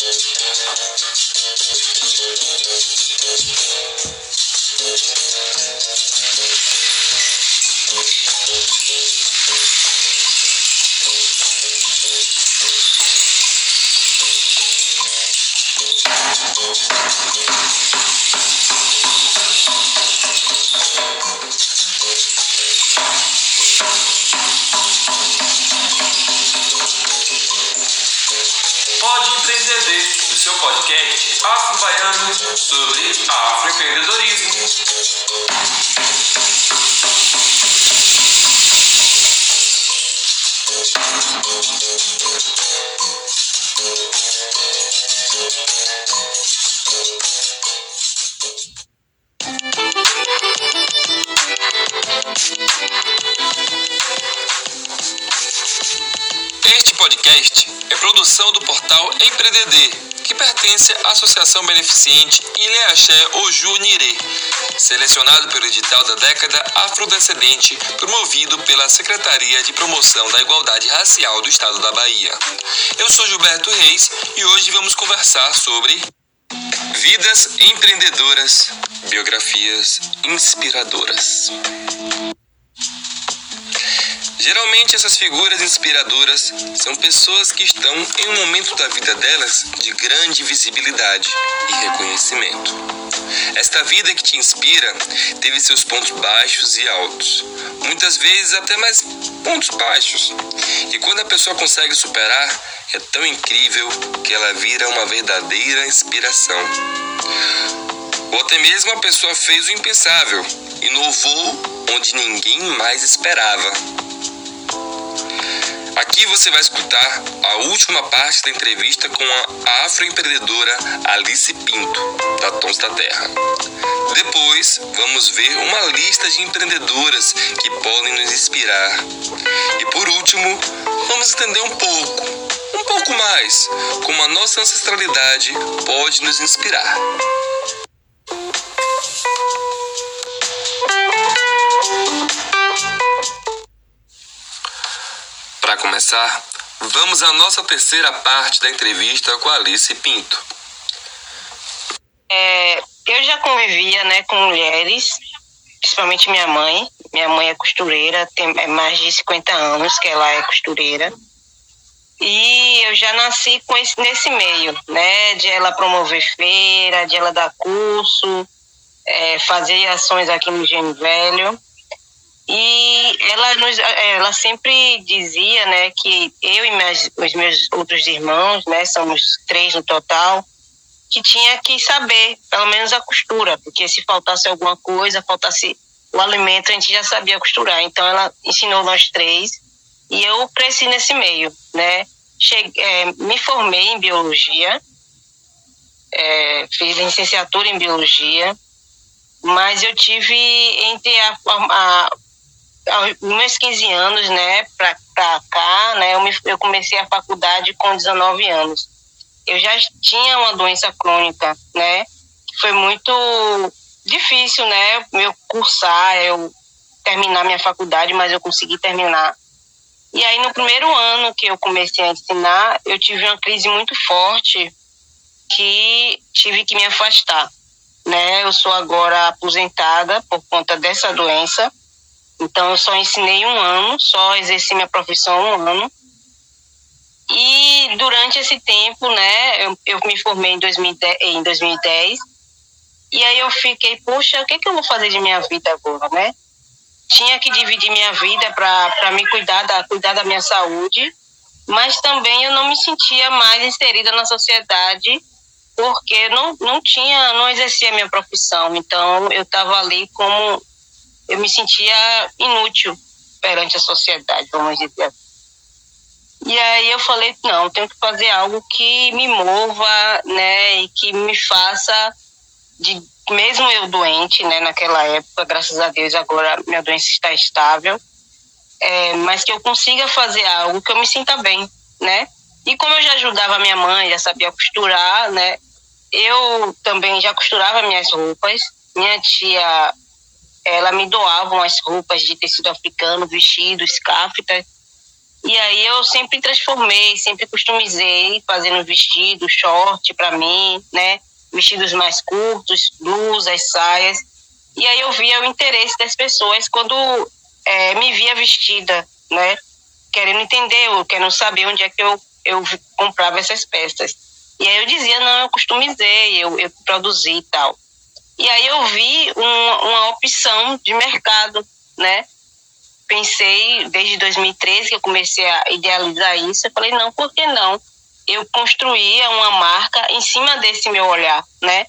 Pode Este podcast é produção do portal Empreender, pertence à Associação Beneficente Ileaxé Oju Nirê, selecionado pelo edital da década afrodescendente, promovido pela Secretaria de Promoção da Igualdade Racial do Estado da Bahia. Eu sou Gilberto Reis e hoje vamos conversar sobre Vidas empreendedoras, biografias inspiradoras. Geralmente essas figuras inspiradoras são pessoas que estão em um momento da vida delas de grande visibilidade e reconhecimento. Esta vida que te inspira teve seus pontos baixos e altos, muitas vezes até mais pontos baixos. E quando a pessoa consegue superar, é tão incrível que ela vira uma verdadeira inspiração. Ou até mesmo a pessoa fez o impensável, inovou onde ninguém mais esperava. Aqui você vai escutar a última parte da entrevista com a afroempreendedora Alice Pinto, da Tons da Terra. Depois, vamos ver uma lista de empreendedoras que podem nos inspirar. E por último, vamos entender um pouco, um pouco mais, como a nossa ancestralidade pode nos inspirar. Começar, vamos à nossa terceira parte da entrevista com Alice Pinto. É, eu já convivia né, com mulheres, principalmente minha mãe. Minha mãe é costureira, tem é mais de 50 anos que ela é costureira. E eu já nasci com esse, nesse meio, né? De ela promover feira, de ela dar curso, é, fazer ações aqui no Gênio Velho. E ela, nos, ela sempre dizia, né, que eu e meus, os meus outros irmãos, né, somos três no total, que tinha que saber, pelo menos a costura, porque se faltasse alguma coisa, faltasse o alimento, a gente já sabia costurar. Então ela ensinou nós três e eu cresci nesse meio, né? Cheguei, é, me formei em biologia, é, fiz licenciatura em biologia, mas eu tive entre a, a, aos meus 15 anos, né, pra cá, né, eu, me, eu comecei a faculdade com 19 anos. Eu já tinha uma doença crônica, né, foi muito difícil, né, eu cursar, eu terminar minha faculdade, mas eu consegui terminar. E aí, no primeiro ano que eu comecei a ensinar, eu tive uma crise muito forte que tive que me afastar, né? Eu sou agora aposentada por conta dessa doença então, eu só ensinei um ano, só exerci minha profissão um ano. E durante esse tempo, né, eu, eu me formei em 2010, em 2010. E aí eu fiquei, poxa, o que, que eu vou fazer de minha vida agora, né? Tinha que dividir minha vida para me cuidar da, cuidar da minha saúde, mas também eu não me sentia mais inserida na sociedade porque não, não tinha, não exercia a minha profissão. Então eu estava ali como eu me sentia inútil perante a sociedade, vamos dizer assim. E aí eu falei, não, tenho que fazer algo que me mova, né, e que me faça, de, mesmo eu doente, né, naquela época, graças a Deus agora minha doença está estável, é, mas que eu consiga fazer algo que eu me sinta bem, né. E como eu já ajudava minha mãe, já sabia costurar, né, eu também já costurava minhas roupas, minha tia ela me doava umas roupas de tecido africano, vestidos, cáfitas. E aí eu sempre transformei, sempre customizei, fazendo vestido, short para mim, né? Vestidos mais curtos, blusas, saias. E aí eu via o interesse das pessoas quando é, me via vestida, né? Querendo entender, querendo saber onde é que eu, eu comprava essas peças. E aí eu dizia, não, eu customizei, eu, eu produzi e tal. E aí eu vi um, uma opção de mercado, né? Pensei, desde 2013 que eu comecei a idealizar isso, eu falei, não, por que não? Eu construía uma marca em cima desse meu olhar, né?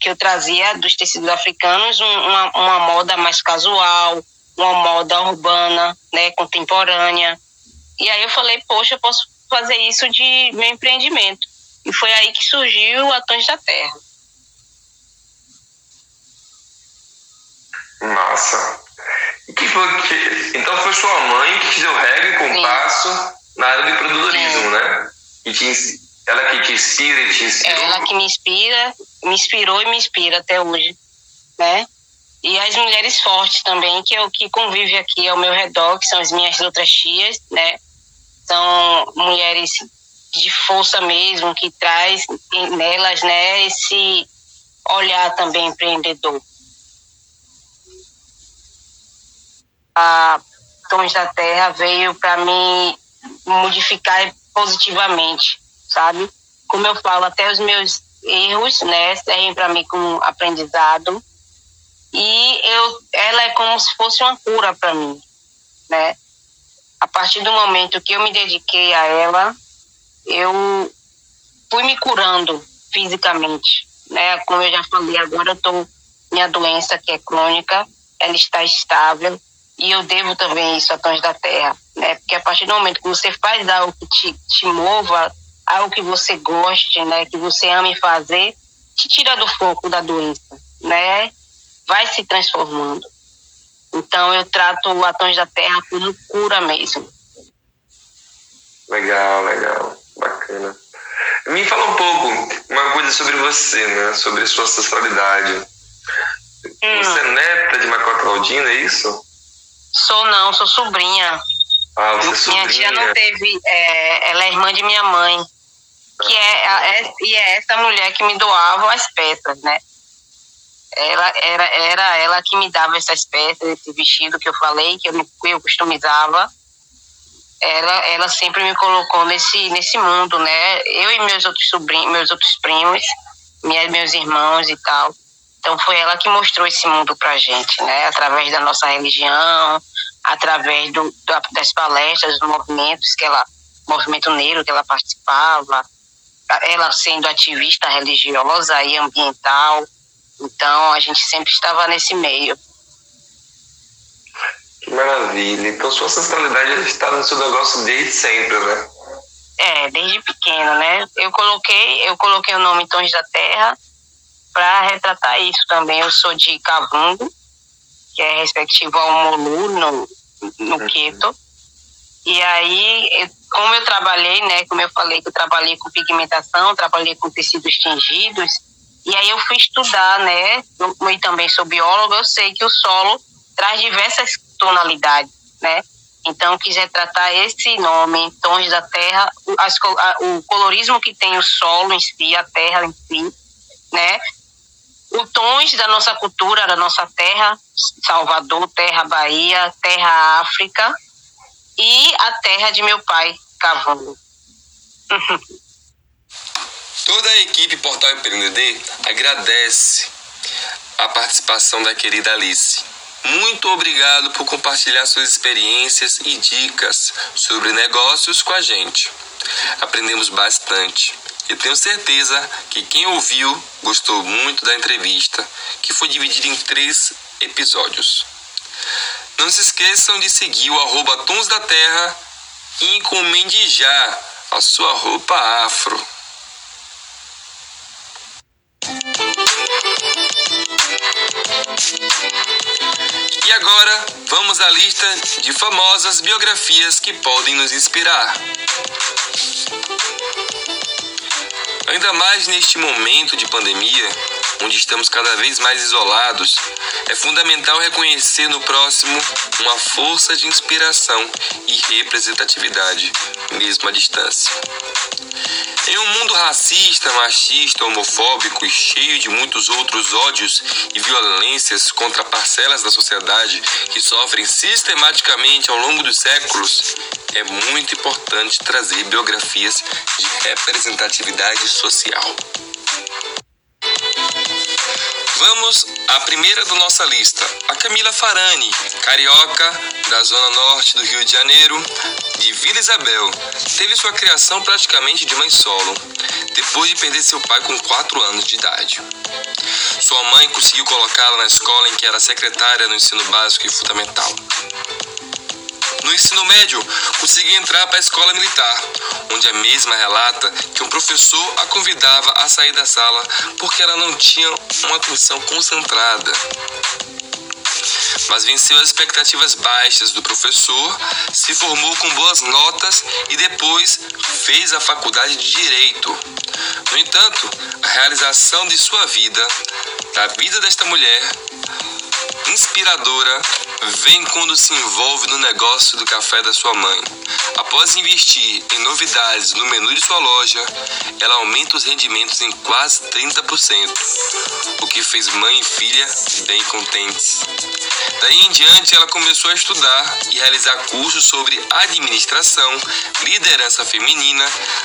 Que eu trazia dos tecidos africanos uma, uma moda mais casual, uma moda urbana, né, contemporânea. E aí eu falei, poxa, eu posso fazer isso de meu empreendimento. E foi aí que surgiu a Tons da Terra. Massa. Que foi que, então foi sua mãe que te deu regra e compasso na área de empreendedorismo, Sim. né? E te, ela que te inspira e te inspirou? Ela que me inspira, me inspirou e me inspira até hoje, né? E as mulheres fortes também, que é o que convive aqui ao meu redor, que são as minhas outras tias, né? São mulheres de força mesmo, que traz nelas, né, esse olhar também empreendedor. A Tons da Terra veio para me modificar positivamente, sabe? Como eu falo, até os meus erros, né, servem para mim como aprendizado e eu, ela é como se fosse uma cura para mim, né? A partir do momento que eu me dediquei a ela, eu fui me curando fisicamente, né? Como eu já falei, agora eu tô minha doença que é crônica, ela está estável e eu devo também isso a Tons da Terra, né? Porque a partir do momento que você faz algo que te, te mova, algo que você goste, né? Que você ame fazer, te tira do foco da doença, né? vai se transformando. Então eu trato o Atões da Terra como cura mesmo. Legal, legal, bacana. Me fala um pouco, uma coisa sobre você, né? Sobre sua ancestralidade. Hum. Você é neta de Macota Galdino, é isso? Sou não, sou sobrinha. Ah, você é sobrinha. Minha tia não teve, é, ela é irmã de minha mãe. Que é, é, e é essa mulher que me doava as peças, né? ela era, era ela que me dava essas peças, esse vestido que eu falei, que eu, eu customizava. Ela, ela sempre me colocou nesse, nesse mundo, né? Eu e meus outros sobrinhos, meus outros primos, minha, meus irmãos e tal. Então foi ela que mostrou esse mundo pra gente, né? Através da nossa religião, através do, das palestras, dos movimentos que ela, movimento negro que ela participava, ela sendo ativista religiosa e ambiental então a gente sempre estava nesse meio. Que maravilha. Então sua ancestralidade está no seu negócio desde sempre, né? É, desde pequeno, né? Eu coloquei, eu coloquei o nome Tons da Terra para retratar isso também. Eu sou de Cavungo, que é respectivo ao Molu, no, no uhum. Queto. E aí, como eu trabalhei, né? Como eu falei que eu trabalhei com pigmentação, trabalhei com tecidos tingidos, e aí eu fui estudar, né? E também sou bióloga, eu sei que o solo traz diversas tonalidades, né? Então, quiser tratar esse nome, tons da terra, as, a, o colorismo que tem o solo em si, a terra em si, né? O tons da nossa cultura, da nossa terra, Salvador, terra Bahia, terra África e a terra de meu pai, Cavalo. Toda a equipe Portal Empreender agradece a participação da querida Alice. Muito obrigado por compartilhar suas experiências e dicas sobre negócios com a gente. Aprendemos bastante e tenho certeza que quem ouviu gostou muito da entrevista, que foi dividida em três episódios. Não se esqueçam de seguir o arroba Tons da Terra e encomende já a sua roupa afro. E agora vamos à lista de famosas biografias que podem nos inspirar. Ainda mais neste momento de pandemia, onde estamos cada vez mais isolados, é fundamental reconhecer no próximo uma força de inspiração e representatividade, mesmo à distância. Em um mundo racista, machista, homofóbico e cheio de muitos outros ódios e violências contra parcelas da sociedade que sofrem sistematicamente ao longo dos séculos, é muito importante trazer biografias de representatividade social. Vamos à primeira da nossa lista, a Camila Farani, carioca da zona norte do Rio de Janeiro, de Vila Isabel. Teve sua criação praticamente de mãe solo, depois de perder seu pai com 4 anos de idade. Sua mãe conseguiu colocá-la na escola em que era secretária no ensino básico e fundamental. No ensino médio, conseguiu entrar para a escola militar, onde a mesma relata que um professor a convidava a sair da sala porque ela não tinha uma atenção concentrada. Mas venceu as expectativas baixas do professor, se formou com boas notas e depois fez a faculdade de Direito. No entanto, a realização de sua vida, da vida desta mulher, inspiradora, vem quando se envolve no negócio do café da sua mãe. Após investir em novidades no menu de sua loja, ela aumenta os rendimentos em quase 30%, o que fez mãe e filha bem contentes. Daí em diante, ela começou a estudar e realizar cursos sobre administração, liderança feminina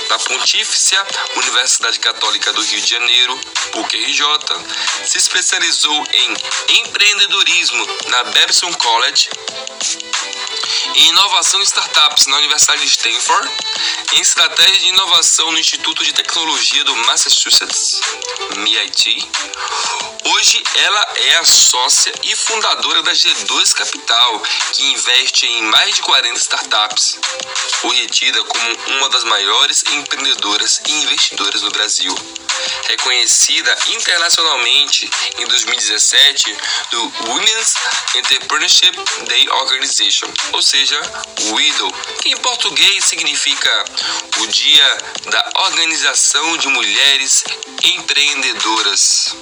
na Pontífice Universidade Católica do Rio de Janeiro, PUC-RJ, se especializou em empreendedorismo na Babson College, em inovação e startups na Universidade de Stanford, em estratégia de inovação no Instituto de Tecnologia do Massachusetts, MIT. Hoje ela é a sócia e fundadora da G2 Capital, que investe em mais de 40 startups. Foi retida como uma das maiores empreendedoras e investidoras no Brasil reconhecida internacionalmente em 2017 do Women's Entrepreneurship Day Organization, ou seja, WIDO, que em português significa o Dia da Organização de Mulheres Empreendedoras.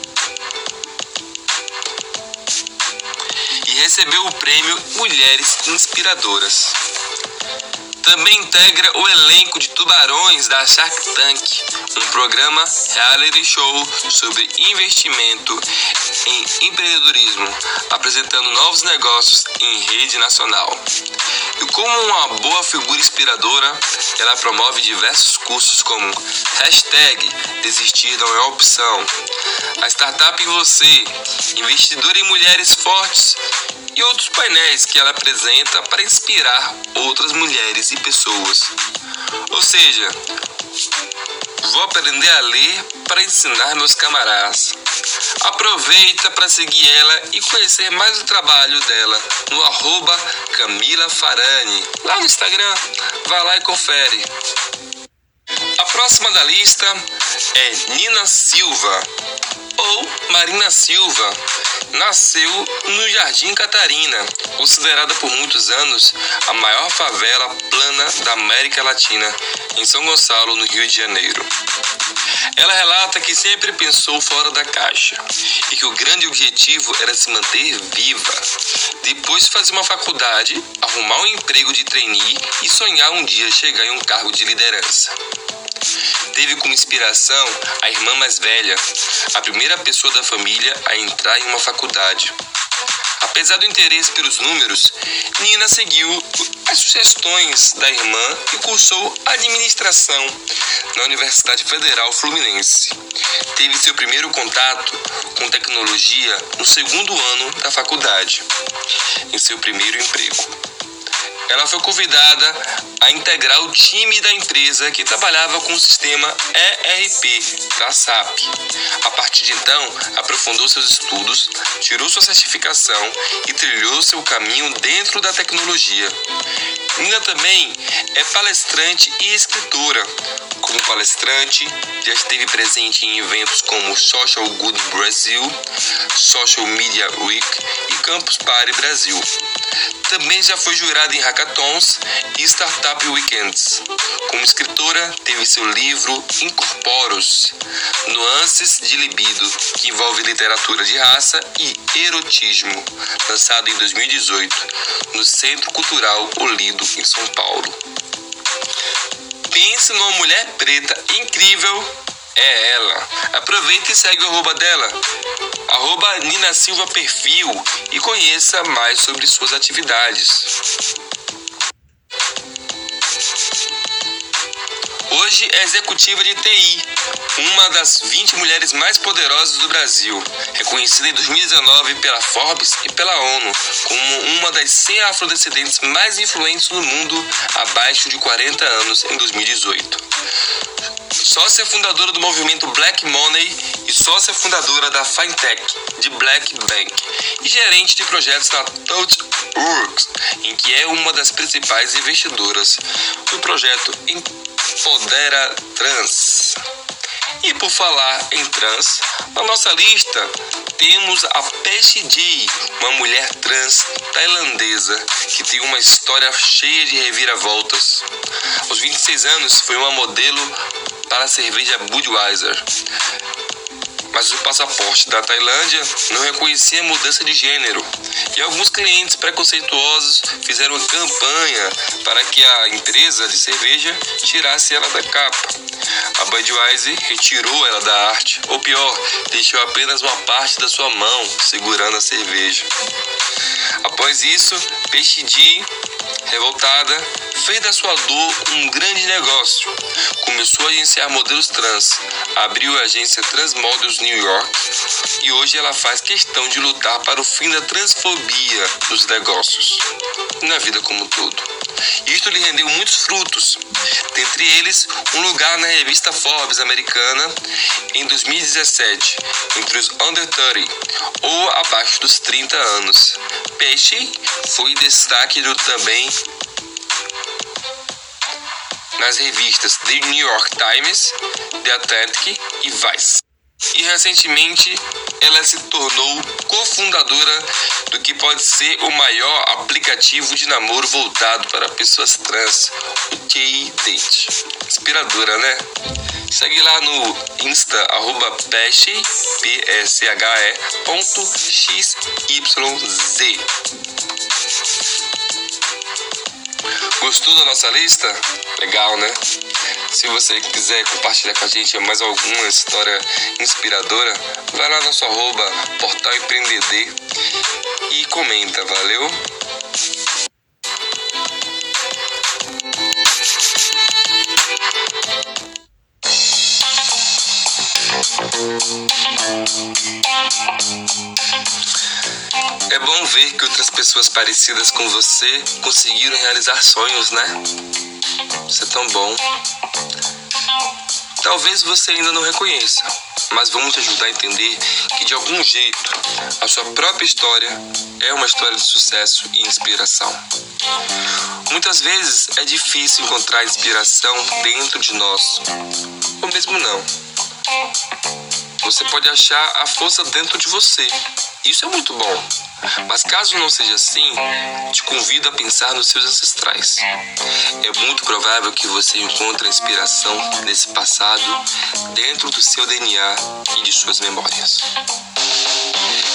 E recebeu o prêmio Mulheres Inspiradoras. Também integra o elenco de tubarões da Shark Tank, um programa reality show sobre investimento em empreendedorismo, apresentando novos negócios em rede nacional. E como uma boa figura inspiradora, ela promove diversos cursos como hashtag Desistir não é opção, a startup em você, investidor em mulheres fortes e outros painéis que ela apresenta para inspirar outras mulheres e pessoas. Ou seja, vou aprender a ler para ensinar meus camaradas. Aproveita para seguir ela e conhecer mais o trabalho dela no arroba Camila Farani, lá no Instagram. Vá lá e confere. A próxima da lista é Nina Silva ou Marina Silva. Nasceu no Jardim Catarina, considerada por muitos anos a maior favela plana da América Latina, em São Gonçalo, no Rio de Janeiro. Ela relata que sempre pensou fora da caixa e que o grande objetivo era se manter viva. Depois de fazer uma faculdade, arrumar um emprego de trainee e sonhar um dia chegar em um cargo de liderança teve como inspiração a irmã mais velha, a primeira pessoa da família a entrar em uma faculdade. Apesar do interesse pelos números, Nina seguiu as sugestões da irmã e cursou administração na Universidade Federal Fluminense. Teve seu primeiro contato com tecnologia no segundo ano da faculdade, em seu primeiro emprego ela foi convidada a integrar o time da empresa que trabalhava com o sistema ERP da SAP. A partir de então, aprofundou seus estudos, tirou sua certificação e trilhou seu caminho dentro da tecnologia. Nina também é palestrante e escritora, como palestrante, já esteve presente em eventos como Social Good Brasil, Social Media Week e Campus Party Brasil. Também já foi jurada em hackathons e startup weekends. Como escritora, teve seu livro Incorporos, Nuances de Libido, que envolve literatura de raça e erotismo, lançado em 2018 no Centro Cultural Olido, em São Paulo. Pense numa mulher preta incrível, é ela. Aproveita e segue o arroba dela, arroba Nina Silva Perfil e conheça mais sobre suas atividades. Hoje é executiva de TI, uma das 20 mulheres mais poderosas do Brasil, reconhecida em 2019 pela Forbes e pela ONU como uma das 100 afrodescendentes mais influentes no mundo abaixo de 40 anos em 2018. Sócia fundadora do movimento Black Money e sócia fundadora da Fintech de Black Bank e gerente de projetos na Touch Works, em que é uma das principais investidoras do projeto Empodera Trans. E por falar em trans, na nossa lista temos a Peixe Ji, uma mulher trans tailandesa que tem uma história cheia de reviravoltas. Aos 26 anos, foi uma modelo para a cerveja Budweiser mas o passaporte da Tailândia não reconhecia a mudança de gênero. E alguns clientes preconceituosos fizeram campanha para que a empresa de cerveja tirasse ela da capa. A Budweiser retirou ela da arte, ou pior, deixou apenas uma parte da sua mão segurando a cerveja. Após isso, Peixe revoltada, fez da sua dor um grande negócio. Começou a agenciar modelos trans, abriu a agência Transmodels New York e hoje ela faz questão de lutar para o fim da transfobia nos negócios e na vida como um todo. Isto lhe rendeu muitos frutos, dentre eles um lugar na revista Forbes americana em 2017, entre os under 30 ou abaixo dos 30 anos. Peixe foi destaque do também nas revistas The New York Times, The Atlantic e Vice. E recentemente ela se tornou cofundadora do que pode ser o maior aplicativo de namoro voltado para pessoas trans, o K-Date. Inspiradora, né? Segue lá no Insta, arroba peshe, P-S-H-E, ponto X-Y-Z. Gostou da nossa lista? Legal, né? Se você quiser compartilhar com a gente mais alguma história inspiradora, vai lá no nosso arroba Portal Empreendedor e comenta, valeu? É bom ver que outras pessoas parecidas com você conseguiram realizar sonhos, né? Isso é tão bom. Talvez você ainda não reconheça, mas vamos te ajudar a entender que de algum jeito a sua própria história é uma história de sucesso e inspiração. Muitas vezes é difícil encontrar inspiração dentro de nós, ou mesmo não. Você pode achar a força dentro de você. Isso é muito bom. Mas caso não seja assim, te convido a pensar nos seus ancestrais. É muito provável que você encontre a inspiração nesse passado dentro do seu DNA e de suas memórias.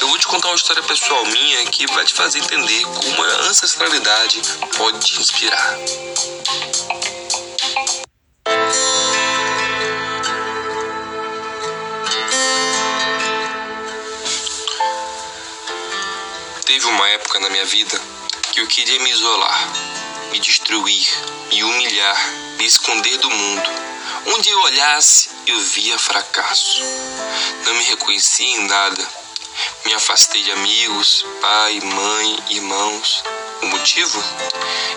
Eu vou te contar uma história pessoal minha que vai te fazer entender como a ancestralidade pode te inspirar. Teve uma época na minha vida que eu queria me isolar, me destruir, me humilhar, me esconder do mundo. Onde eu olhasse, eu via fracasso. Não me reconhecia em nada. Me afastei de amigos, pai, mãe, irmãos. O motivo?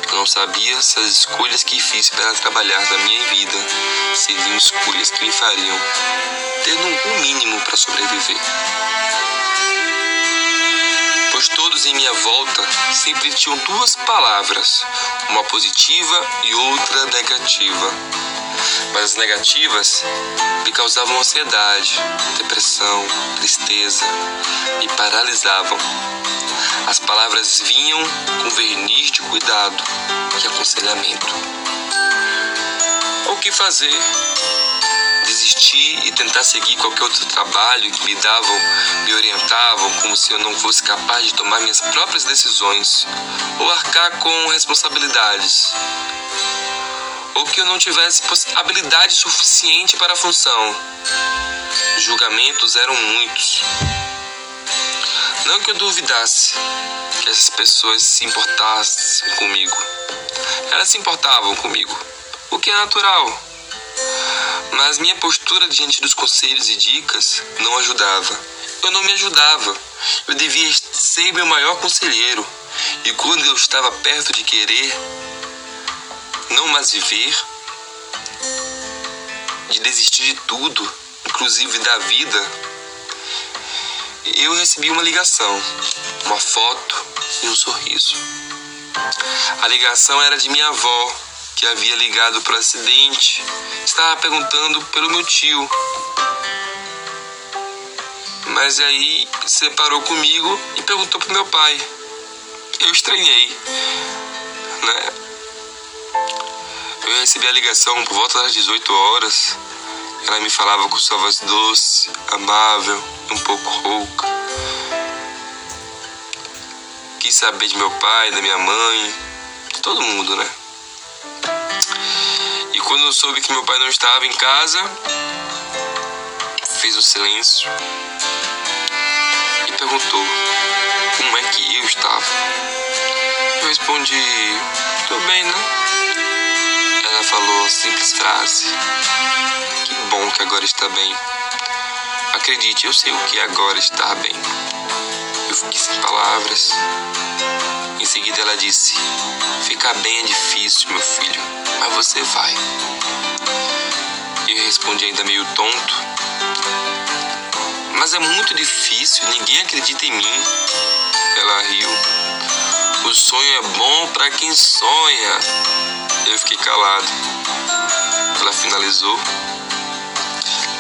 Eu não sabia se as escolhas que fiz para trabalhar na minha vida seriam escolhas que me fariam ter um mínimo para sobreviver pois todos em minha volta sempre tinham duas palavras, uma positiva e outra negativa. Mas as negativas me causavam ansiedade, depressão, tristeza, me paralisavam. As palavras vinham com verniz de cuidado e aconselhamento. O que fazer? Desistir e tentar seguir qualquer outro trabalho que me davam, me orientavam como se eu não fosse capaz de tomar minhas próprias decisões ou arcar com responsabilidades. Ou que eu não tivesse habilidade suficiente para a função. Os julgamentos eram muitos. Não que eu duvidasse que essas pessoas se importassem comigo. Elas se importavam comigo, o que é natural mas minha postura diante dos conselhos e dicas não ajudava. Eu não me ajudava. Eu devia ser meu maior conselheiro. E quando eu estava perto de querer não mais viver, de desistir de tudo, inclusive da vida, eu recebi uma ligação, uma foto e um sorriso. A ligação era de minha avó, que havia ligado para acidente, estava perguntando pelo meu tio. Mas aí separou comigo e perguntou pro meu pai. Eu estranhei, né? Eu recebi a ligação por volta das 18 horas. Ela me falava com sua voz doce, amável, um pouco rouca. Quis saber de meu pai, da minha mãe, de todo mundo, né? Quando eu soube que meu pai não estava em casa, fez um silêncio e perguntou como é que eu estava. Eu respondi, tudo bem, né? Ela falou a simples frase: Que bom que agora está bem. Acredite, eu sei o que é agora estar bem. Eu fiquei sem palavras. Em seguida ela disse: Ficar bem é difícil, meu filho, mas você vai. Eu respondi ainda meio tonto: Mas é muito difícil, ninguém acredita em mim. Ela riu. O sonho é bom para quem sonha. Eu fiquei calado. Ela finalizou.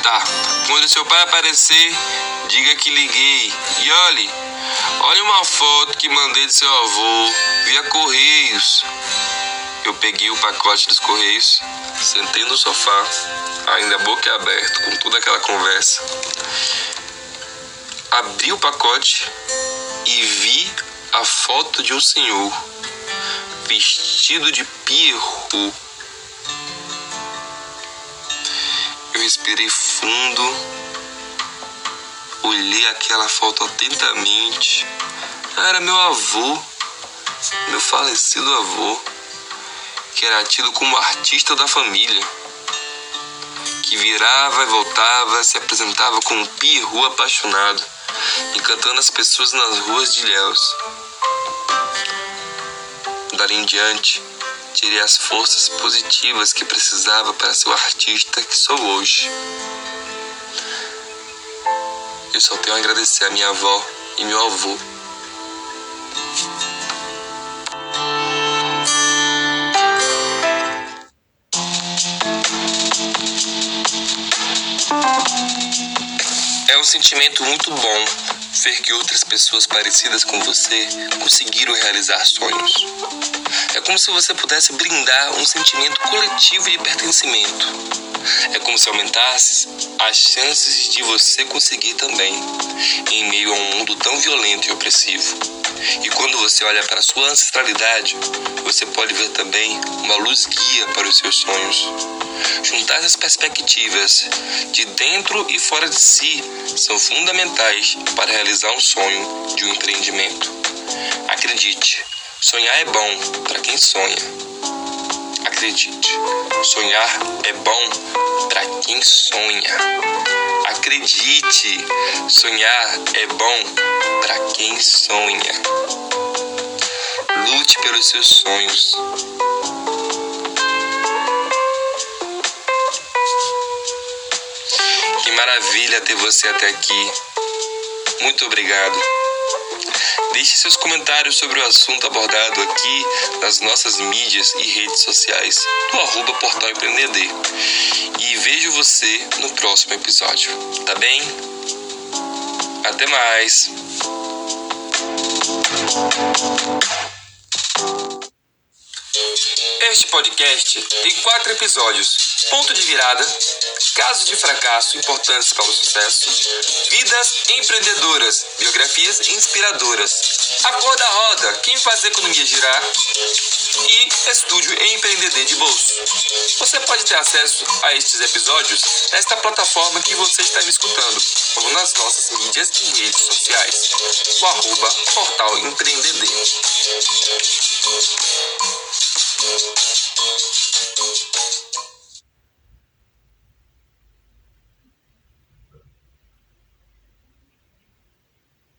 Tá, quando seu pai aparecer, diga que liguei. E olhe, olhe uma foto que mandei de seu avô via Correios. Eu peguei o pacote dos Correios, sentei no sofá, ainda boca aberta, com toda aquela conversa. Abri o pacote e vi a foto de um senhor vestido de pirro. Eu respirei fundo, olhei aquela foto atentamente. Era meu avô, meu falecido avô, que era tido como artista da família, que virava e voltava, se apresentava como pirru apaixonado, encantando as pessoas nas ruas de Ilhéus. Dali em diante, tirei as forças positivas que precisava para ser o artista que sou hoje. Eu só tenho a agradecer a minha avó e meu avô. É um sentimento muito bom ver que outras pessoas parecidas com você conseguiram realizar sonhos. É como se você pudesse brindar um sentimento coletivo de pertencimento. É como se aumentasse as chances de você conseguir também, em meio a um mundo tão violento e opressivo. E quando você olha para a sua ancestralidade, você pode ver também uma luz guia para os seus sonhos. Juntar essas perspectivas de dentro e fora de si são fundamentais para realizar um sonho de um empreendimento. Acredite, sonhar é bom para quem sonha. Acredite, sonhar é bom para quem sonha. Acredite, sonhar é bom para quem sonha. Lute pelos seus sonhos. Que maravilha ter você até aqui. Muito obrigado. Deixe seus comentários sobre o assunto abordado aqui nas nossas mídias e redes sociais do arroba Portal Empreender. E vejo você no próximo episódio. Tá bem? Até mais! Este podcast tem quatro episódios: Ponto de Virada, Casos de fracasso importantes para o sucesso, Vidas empreendedoras, biografias inspiradoras, A Cor da Roda, Quem faz a economia girar e Estúdio Empreender de Bolso. Você pode ter acesso a estes episódios nesta plataforma que você está me escutando, ou nas nossas mídias e redes sociais, o arroba Portal Empreender. Thank you.